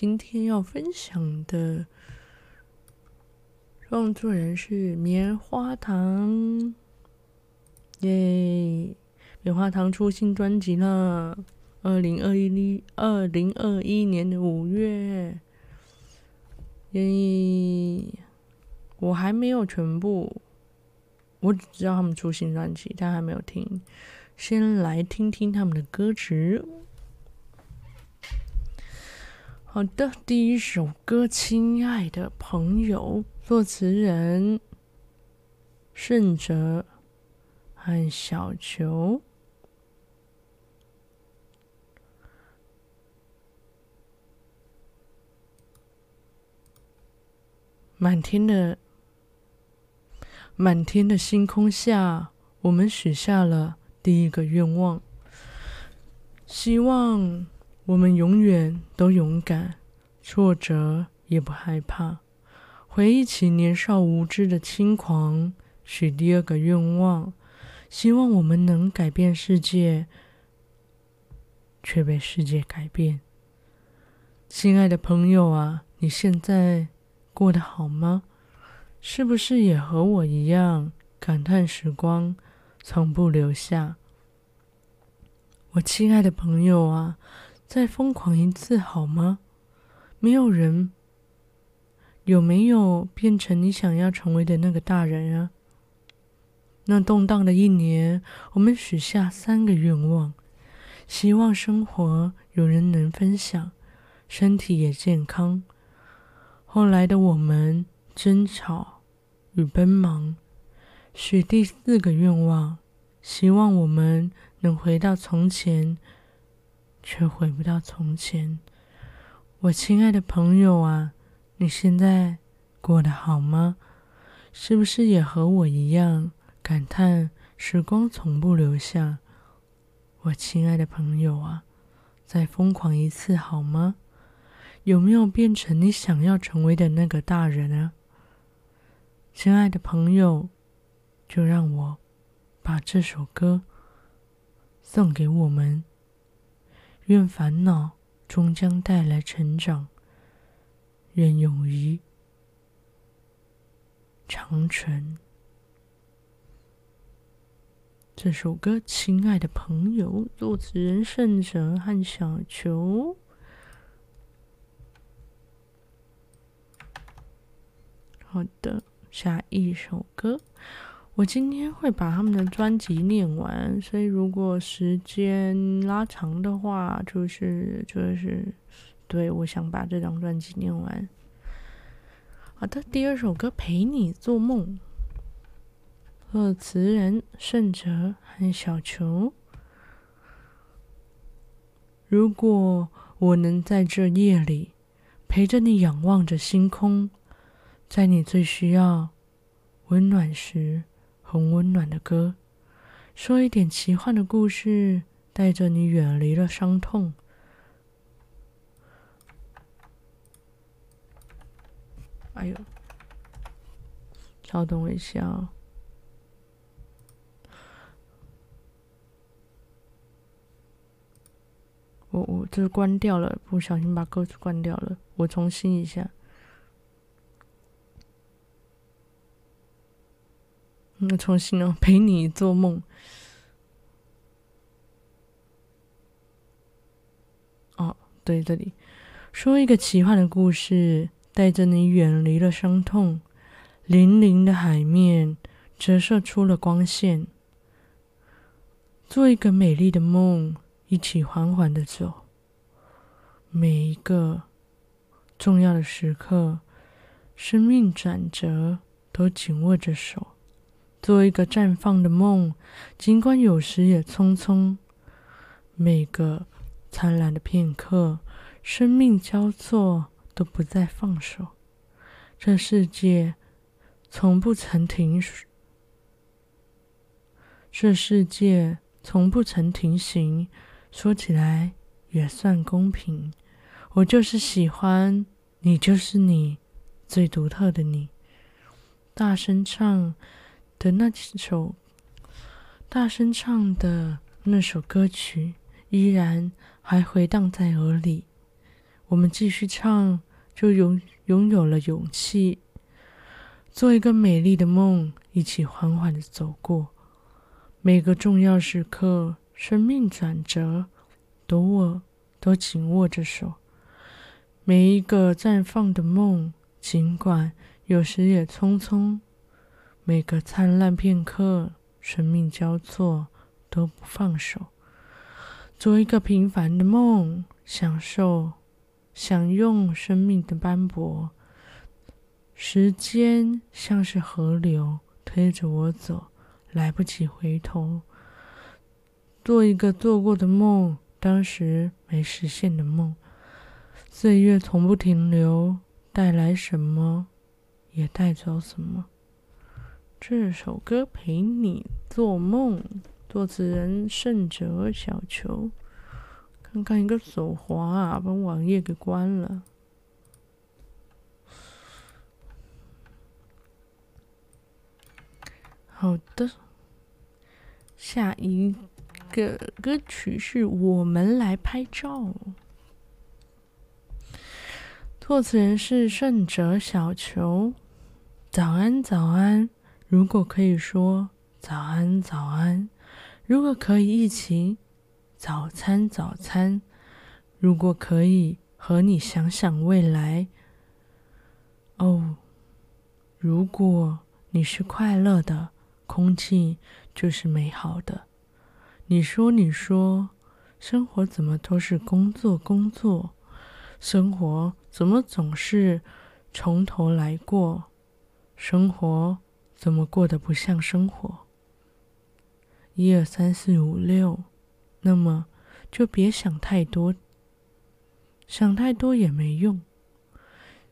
今天要分享的创作人是棉花糖，耶！棉花糖出新专辑了，二零二一二零二一年的五月，耶！我还没有全部，我只知道他们出新专辑，但还没有听，先来听听他们的歌词。好的，第一首歌《亲爱的朋友》，作词人盛哲和小球。满天的满天的星空下，我们许下了第一个愿望，希望。我们永远都勇敢，挫折也不害怕。回忆起年少无知的轻狂，许第二个愿望，希望我们能改变世界，却被世界改变。亲爱的朋友啊，你现在过得好吗？是不是也和我一样感叹时光从不留下？我亲爱的朋友啊。再疯狂一次好吗？没有人有没有变成你想要成为的那个大人啊？那动荡的一年，我们许下三个愿望：希望生活有人能分享，身体也健康。后来的我们争吵与奔忙，许第四个愿望：希望我们能回到从前。却回不到从前，我亲爱的朋友啊，你现在过得好吗？是不是也和我一样感叹时光从不留下？我亲爱的朋友啊，再疯狂一次好吗？有没有变成你想要成为的那个大人啊？亲爱的朋友，就让我把这首歌送给我们。愿烦恼终将带来成长，愿友谊长存。这首歌《亲爱的朋友》，作词人盛哲和小球。好的，下一首歌。我今天会把他们的专辑念完，所以如果时间拉长的话，就是就是，对，我想把这张专辑念完。好的，第二首歌《陪你做梦》，作词人盛哲和小球。如果我能在这夜里陪着你，仰望着星空，在你最需要温暖时。很温暖的歌，说一点奇幻的故事，带着你远离了伤痛。哎呦，稍等我一下哦，我我这关掉了，不小心把歌词关掉了，我重新一下。那重新哦，陪你做梦。哦，对，这里说一个奇幻的故事，带着你远离了伤痛。粼粼的海面折射出了光线。做一个美丽的梦，一起缓缓的走。每一个重要的时刻，生命转折，都紧握着手。做一个绽放的梦，尽管有时也匆匆。每个灿烂的片刻，生命交错都不再放手。这世界从不曾停，这世界从不曾停行。说起来也算公平。我就是喜欢你，就是你，最独特的你。大声唱的那几首，大声唱的那首歌曲，依然还回荡在耳里。我们继续唱，就拥拥有了勇气，做一个美丽的梦，一起缓缓的走过每个重要时刻，生命转折，都握，都紧握着手。每一个绽放的梦，尽管有时也匆匆；每个灿烂片刻，生命交错，都不放手。做一个平凡的梦，享受、享用生命的斑驳。时间像是河流，推着我走，来不及回头。做一个做过的梦，当时没实现的梦。岁月从不停留，带来什么，也带走什么。这首歌陪你做梦，作词人胜者小球。看看一个手滑啊，把网页给关了。好的，下一个歌曲是我们来拍照。作词人是胜者小球。早安，早安。如果可以说早安，早安。如果可以一起早餐，早餐。如果可以和你想想未来。哦，如果你是快乐的，空气就是美好的。你说，你说，生活怎么都是工作，工作。生活怎么总是从头来过？生活怎么过得不像生活？一二三四五六，那么就别想太多，想太多也没用。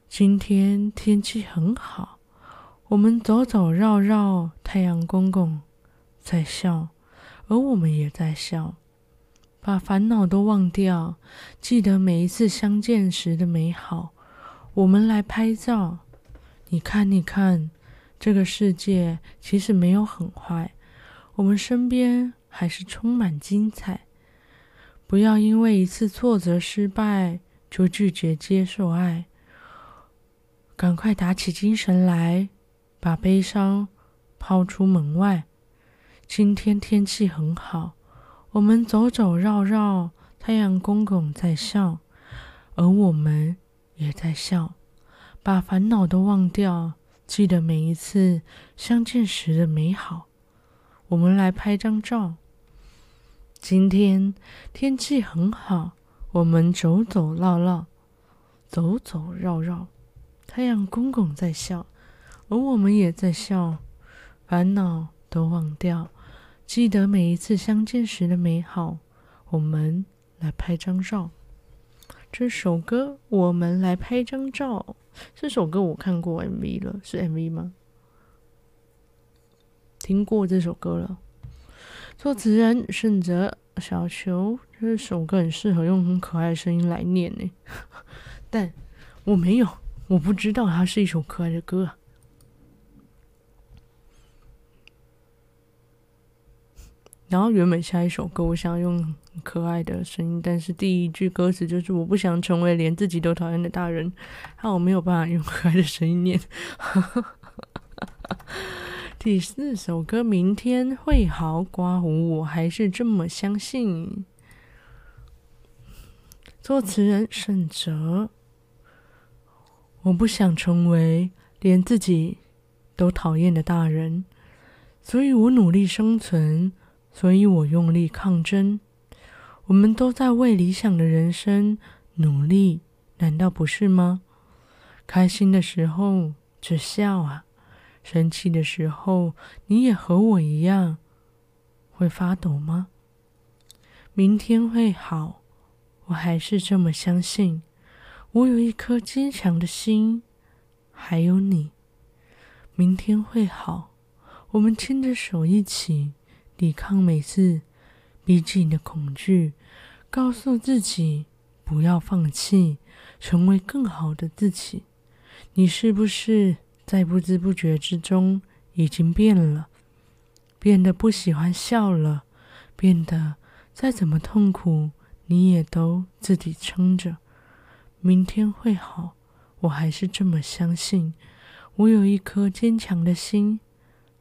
今天天气很好，我们走走绕绕，太阳公公在笑，而我们也在笑。把烦恼都忘掉，记得每一次相见时的美好。我们来拍照，你看，你看，这个世界其实没有很坏，我们身边还是充满精彩。不要因为一次挫折失败就拒绝接受爱，赶快打起精神来，把悲伤抛出门外。今天天气很好。我们走走绕绕，太阳公公在笑，而我们也在笑。把烦恼都忘掉，记得每一次相见时的美好。我们来拍张照。今天天气很好，我们走走绕绕，走走绕绕，太阳公公在笑，而我们也在笑。烦恼都忘掉。记得每一次相见时的美好，我们来拍张照。这首歌，我们来拍张照。这首歌我看过 MV 了，是 MV 吗？听过这首歌了。作词人盛泽小球，这首歌很适合用很可爱的声音来念呢，但我没有，我不知道它是一首可爱的歌。然后原本下一首歌，我想用很可爱的声音，但是第一句歌词就是“我不想成为连自己都讨厌的大人”，那我没有办法用可爱的声音念。第四首歌，明天会好，刮胡，我还是这么相信。作词人沈哲，我不想成为连自己都讨厌的大人，所以我努力生存。所以我用力抗争，我们都在为理想的人生努力，难道不是吗？开心的时候就笑啊，生气的时候你也和我一样会发抖吗？明天会好，我还是这么相信。我有一颗坚强的心，还有你。明天会好，我们牵着手一起抵抗每次逼近的恐惧，告诉自己不要放弃，成为更好的自己。你是不是在不知不觉之中已经变了？变得不喜欢笑了，变得再怎么痛苦，你也都自己撑着。明天会好，我还是这么相信。我有一颗坚强的心，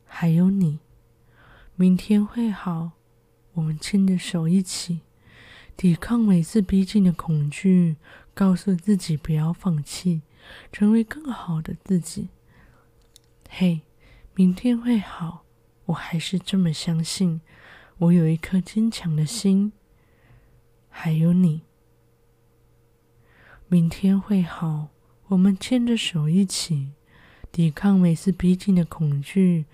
还有你。明天会好，我们牵着手一起抵抗每次逼近的恐惧，告诉自己不要放弃，成为更好的自己。嘿，明天会好，我还是这么相信。我有一颗坚强的心，还有你。明天会好，我们牵着手一起抵抗每次逼近的恐惧，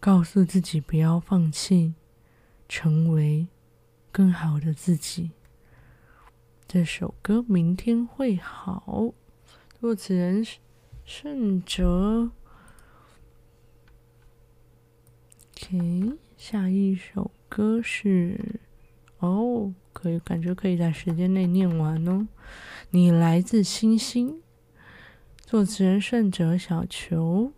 告诉自己不要放弃，成为更好的自己。这首歌《明天会好》，作词人盛哲。OK，下一首歌是哦。可以，感觉可以在时间内念完哦。你来自星星，作词人盛哲小球。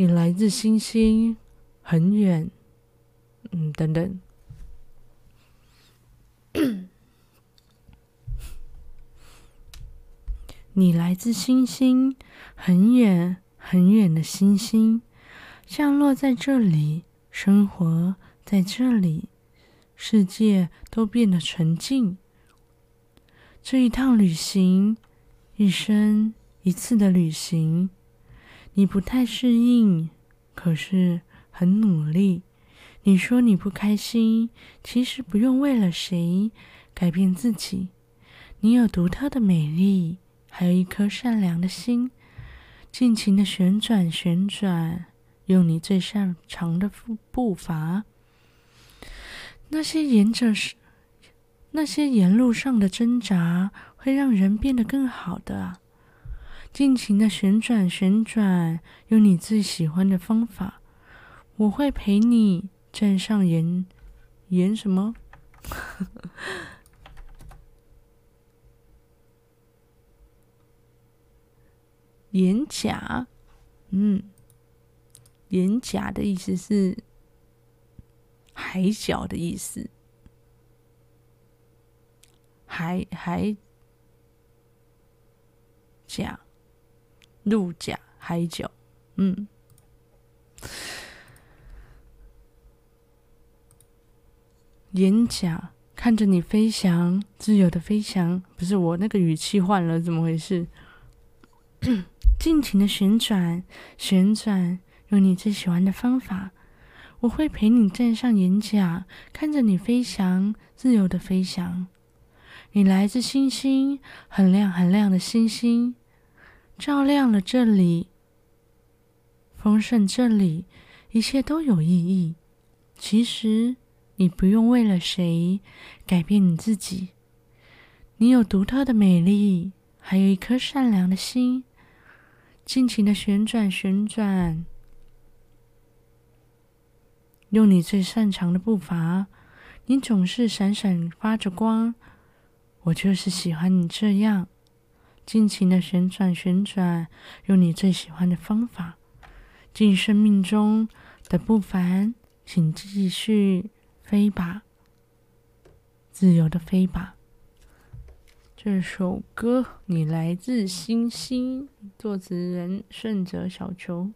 你来自星星，很远，嗯，等等。你来自星星，很远很远的星星，降落在这里，生活在这里。世界都变得纯净。这一趟旅行，一生一次的旅行，你不太适应，可是很努力。你说你不开心，其实不用为了谁改变自己。你有独特的美丽，还有一颗善良的心，尽情的旋转旋转，用你最擅长的步步伐。那些沿着是那些沿路上的挣扎，会让人变得更好的。尽情的旋转旋转，用你最喜欢的方法。我会陪你站上岩岩什么？岩甲，嗯，岩甲的意思是。海角的意思，海海甲，陆甲海角，嗯，岩甲看着你飞翔，自由的飞翔，不是我那个语气换了，怎么回事？尽情的旋转，旋转，用你最喜欢的方法。我会陪你站上岩甲，看着你飞翔，自由的飞翔。你来自星星，很亮很亮的星星，照亮了这里，丰盛这里，一切都有意义。其实你不用为了谁改变你自己，你有独特的美丽，还有一颗善良的心，尽情的旋转旋转。用你最擅长的步伐，你总是闪闪发着光。我就是喜欢你这样，尽情的旋转旋转，用你最喜欢的方法。尽生命中的不凡，请继续飞吧，自由的飞吧。这首歌，你来自星星，作词人盛哲小球。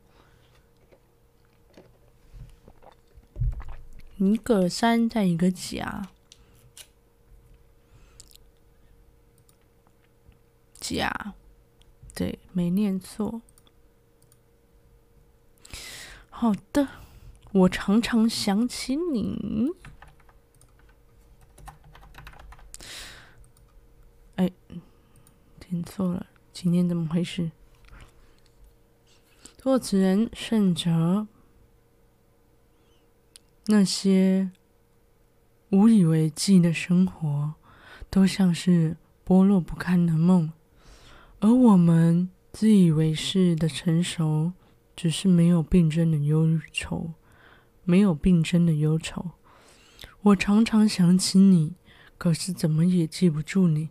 一个山在一个甲，呀，对，没念错。好的，我常常想起你。哎，听错了，今天怎么回事？作词人盛哲。那些无以为继的生活，都像是剥落不堪的梦，而我们自以为是的成熟，只是没有病症的忧愁，没有病症的忧愁。我常常想起你，可是怎么也记不住你。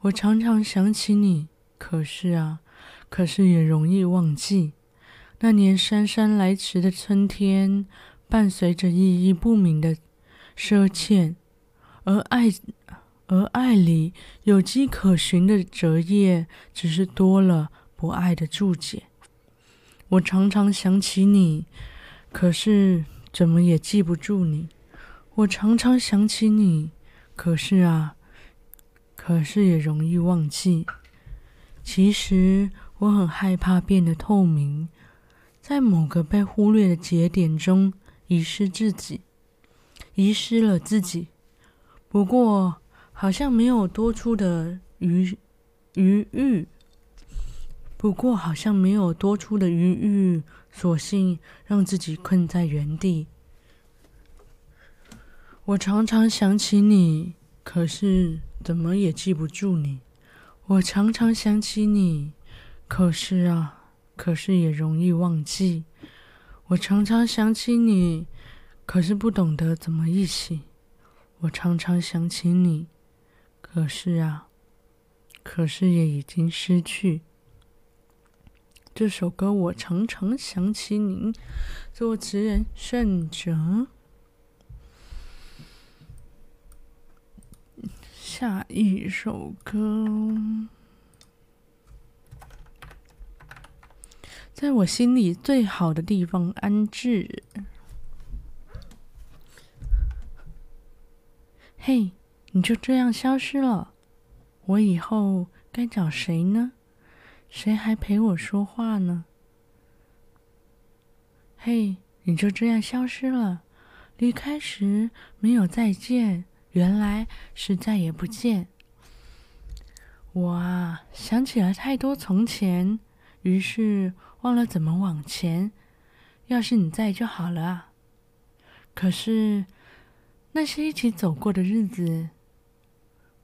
我常常想起你，可是啊，可是也容易忘记。那年姗姗来迟的春天，伴随着意义不明的赊欠，而爱，而爱里有迹可循的折页，只是多了不爱的注解。我常常想起你，可是怎么也记不住你。我常常想起你，可是啊，可是也容易忘记。其实我很害怕变得透明。在某个被忽略的节点中，遗失自己，遗失了自己。不过，好像没有多出的余余裕。不过，好像没有多出的余裕，索性让自己困在原地。我常常想起你，可是怎么也记不住你。我常常想起你，可是啊。可是也容易忘记。我常常想起你，可是不懂得怎么一起。我常常想起你，可是啊，可是也已经失去。这首歌我常常想起您，作词人盛哲。下一首歌。在我心里最好的地方安置。嘿，你就这样消失了，我以后该找谁呢？谁还陪我说话呢？嘿，你就这样消失了，离开时没有再见，原来是再也不见。我啊，想起了太多从前。于是忘了怎么往前，要是你在就好了啊。可是那些一起走过的日子，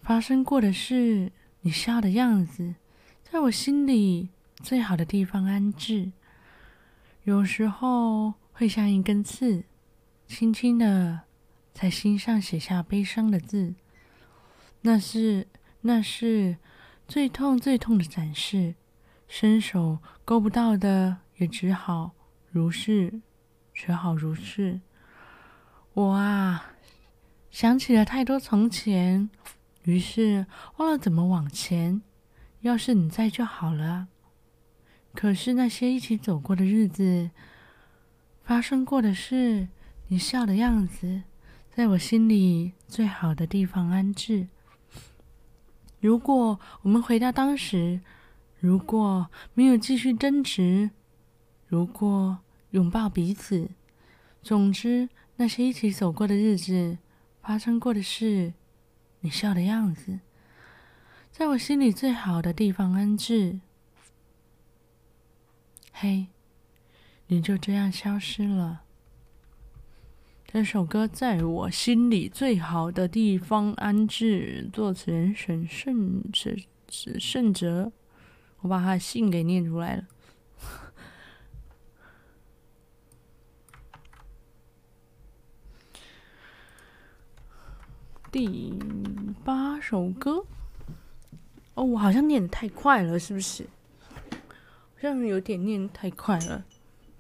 发生过的事，你笑的样子，在我心里最好的地方安置。有时候会像一根刺，轻轻的在心上写下悲伤的字。那是那是最痛最痛的展示。伸手够不到的，也只好如是，只好如是。我啊，想起了太多从前，于是忘了怎么往前。要是你在就好了。可是那些一起走过的日子，发生过的事，你笑的样子，在我心里最好的地方安置。如果我们回到当时。如果没有继续争执，如果拥抱彼此，总之那些一起走过的日子，发生过的事，你笑的样子，在我心里最好的地方安置。嘿，你就这样消失了。这首歌在我心里最好的地方安置，作词人沈盛哲，盛哲。我把他的信给念出来了。第八首歌，哦，我好像念得太快了，是不是？好像有点念太快了。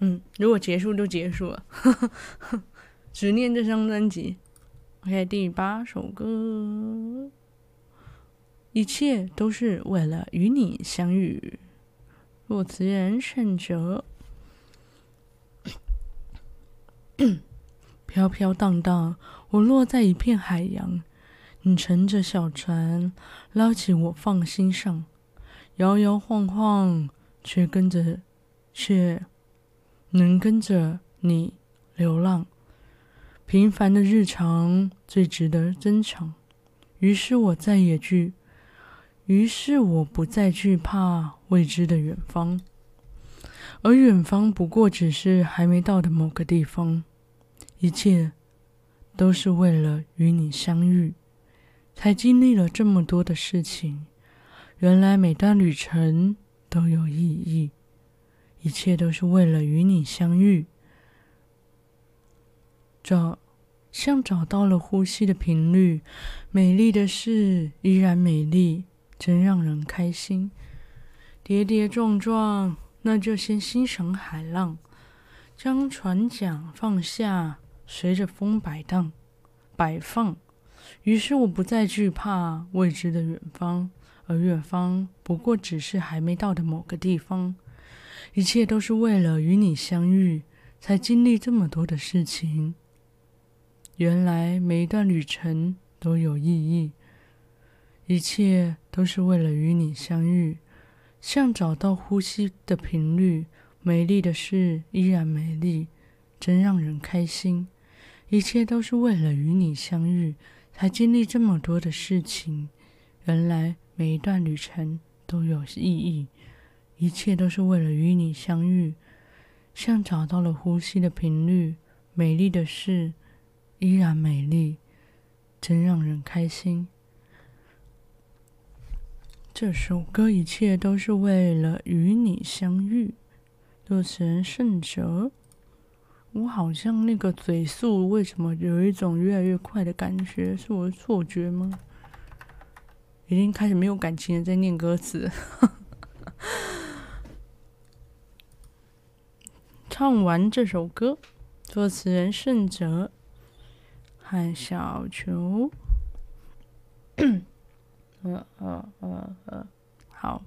嗯，如果结束就结束了，只念这张专辑。OK，第八首歌。一切都是为了与你相遇。作词人盛哲。飘飘荡荡，我落在一片海洋，你乘着小船捞起我放心上，摇摇晃晃，却跟着，却能跟着你流浪。平凡的日常最值得珍藏，于是我再也惧。于是我不再惧怕未知的远方，而远方不过只是还没到的某个地方。一切都是为了与你相遇，才经历了这么多的事情。原来每段旅程都有意义，一切都是为了与你相遇。找，像找到了呼吸的频率，美丽的事依然美丽，真让人开心。跌跌撞撞，那就先欣赏海浪，将船桨放下，随着风摆荡、摆放。于是我不再惧怕未知的远方，而远方不过只是还没到的某个地方。一切都是为了与你相遇，才经历这么多的事情。原来每一段旅程都有意义，一切都是为了与你相遇，像找到呼吸的频率。美丽的事依然美丽，真让人开心。一切都是为了与你相遇。才经历这么多的事情，原来每一段旅程都有意义，一切都是为了与你相遇，像找到了呼吸的频率，美丽的事依然美丽，真让人开心。这首歌一切都是为了与你相遇，作词人盛哲。我好像那个嘴速，为什么有一种越来越快的感觉？是我的错觉吗？已经开始没有感情的在念歌词。唱完这首歌，作词人盛哲和小球。呃呃呃呃，好。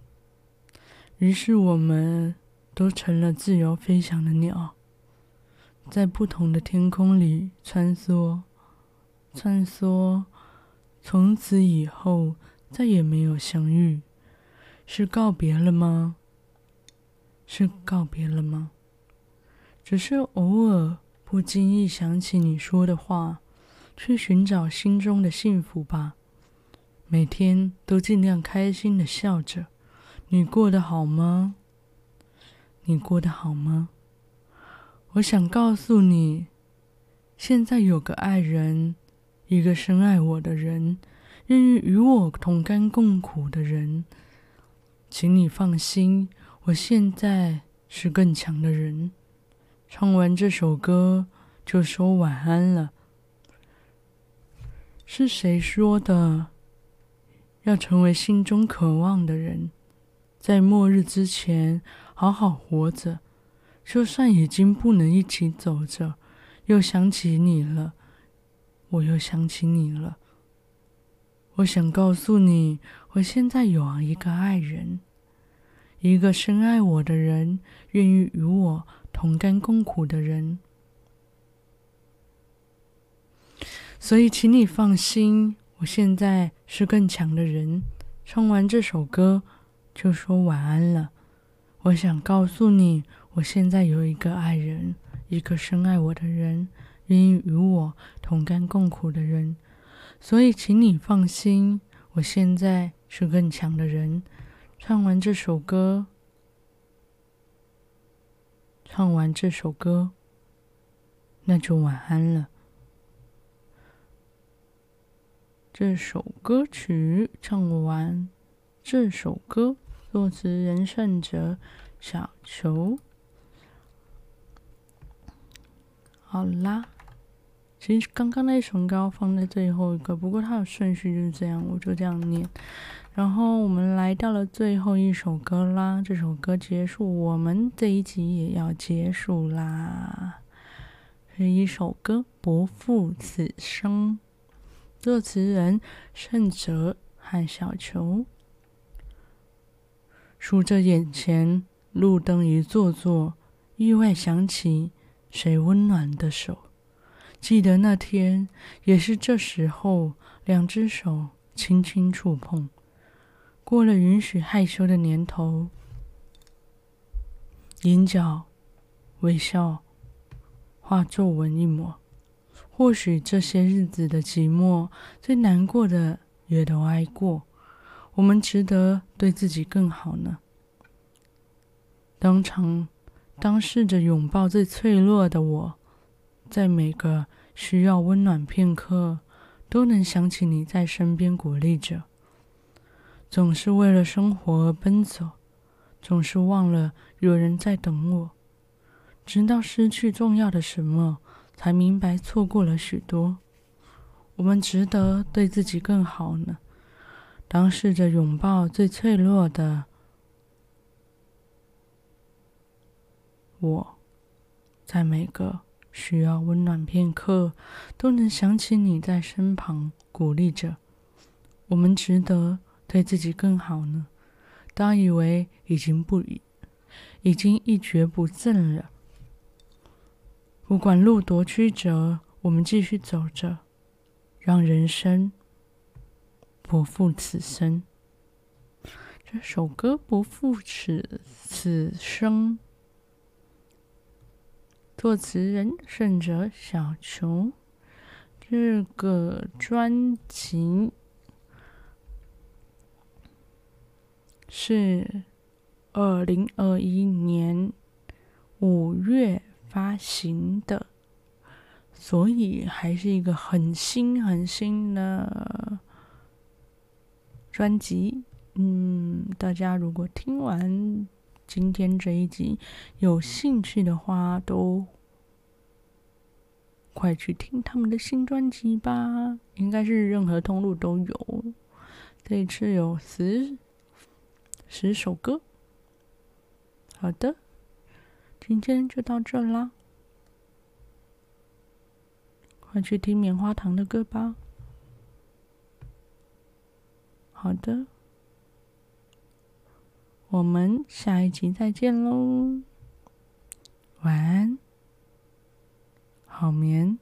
于是我们都成了自由飞翔的鸟。在不同的天空里穿梭，穿梭，从此以后再也没有相遇，是告别了吗？是告别了吗？只是偶尔不经意想起你说的话，去寻找心中的幸福吧。每天都尽量开心的笑着。你过得好吗？你过得好吗？我想告诉你，现在有个爱人，一个深爱我的人，愿意与我同甘共苦的人。请你放心，我现在是更强的人。唱完这首歌就说晚安了。是谁说的？要成为心中渴望的人，在末日之前好好活着。就算已经不能一起走着，又想起你了，我又想起你了。我想告诉你，我现在有一个爱人，一个深爱我的人，愿意与我同甘共苦的人。所以，请你放心，我现在是更强的人。唱完这首歌，就说晚安了。我想告诉你。我现在有一个爱人，一个深爱我的人，愿意与我同甘共苦的人，所以请你放心，我现在是更强的人。唱完这首歌，唱完这首歌，那就晚安了。这首歌曲唱完，这首歌作词人盛哲，小球。好啦，其实刚刚那一首歌放在最后一个，不过它的顺序就是这样，我就这样念。然后我们来到了最后一首歌啦，这首歌结束，我们这一集也要结束啦。是一首歌《不负此生》，作词人盛哲和小球。数着眼前路灯一座座，意外想起。谁温暖的手？记得那天，也是这时候，两只手轻轻触碰。过了允许害羞的年头，眼角微笑，化皱纹一抹。或许这些日子的寂寞，最难过的也都挨过。我们值得对自己更好呢。当场。当试着拥抱最脆弱的我，在每个需要温暖片刻、都能想起你在身边鼓励着。总是为了生活而奔走，总是忘了有人在等我。直到失去重要的什么，才明白错过了许多。我们值得对自己更好呢。当试着拥抱最脆弱的我，在每个需要温暖片刻，都能想起你在身旁鼓励着。我们值得。对自己更好呢？当以为已经不已已经一蹶不振了，不管路多曲折，我们继续走着，让人生不负此生。这首歌不负此此生，作词人胜者小球，这个专辑。是二零二一年五月发行的，所以还是一个很新很新的专辑。嗯，大家如果听完今天这一集有兴趣的话，都快去听他们的新专辑吧。应该是任何通路都有。这一次有十。十首歌，好的，今天就到这啦，快去听棉花糖的歌吧。好的，我们下一集再见喽，晚安，好眠。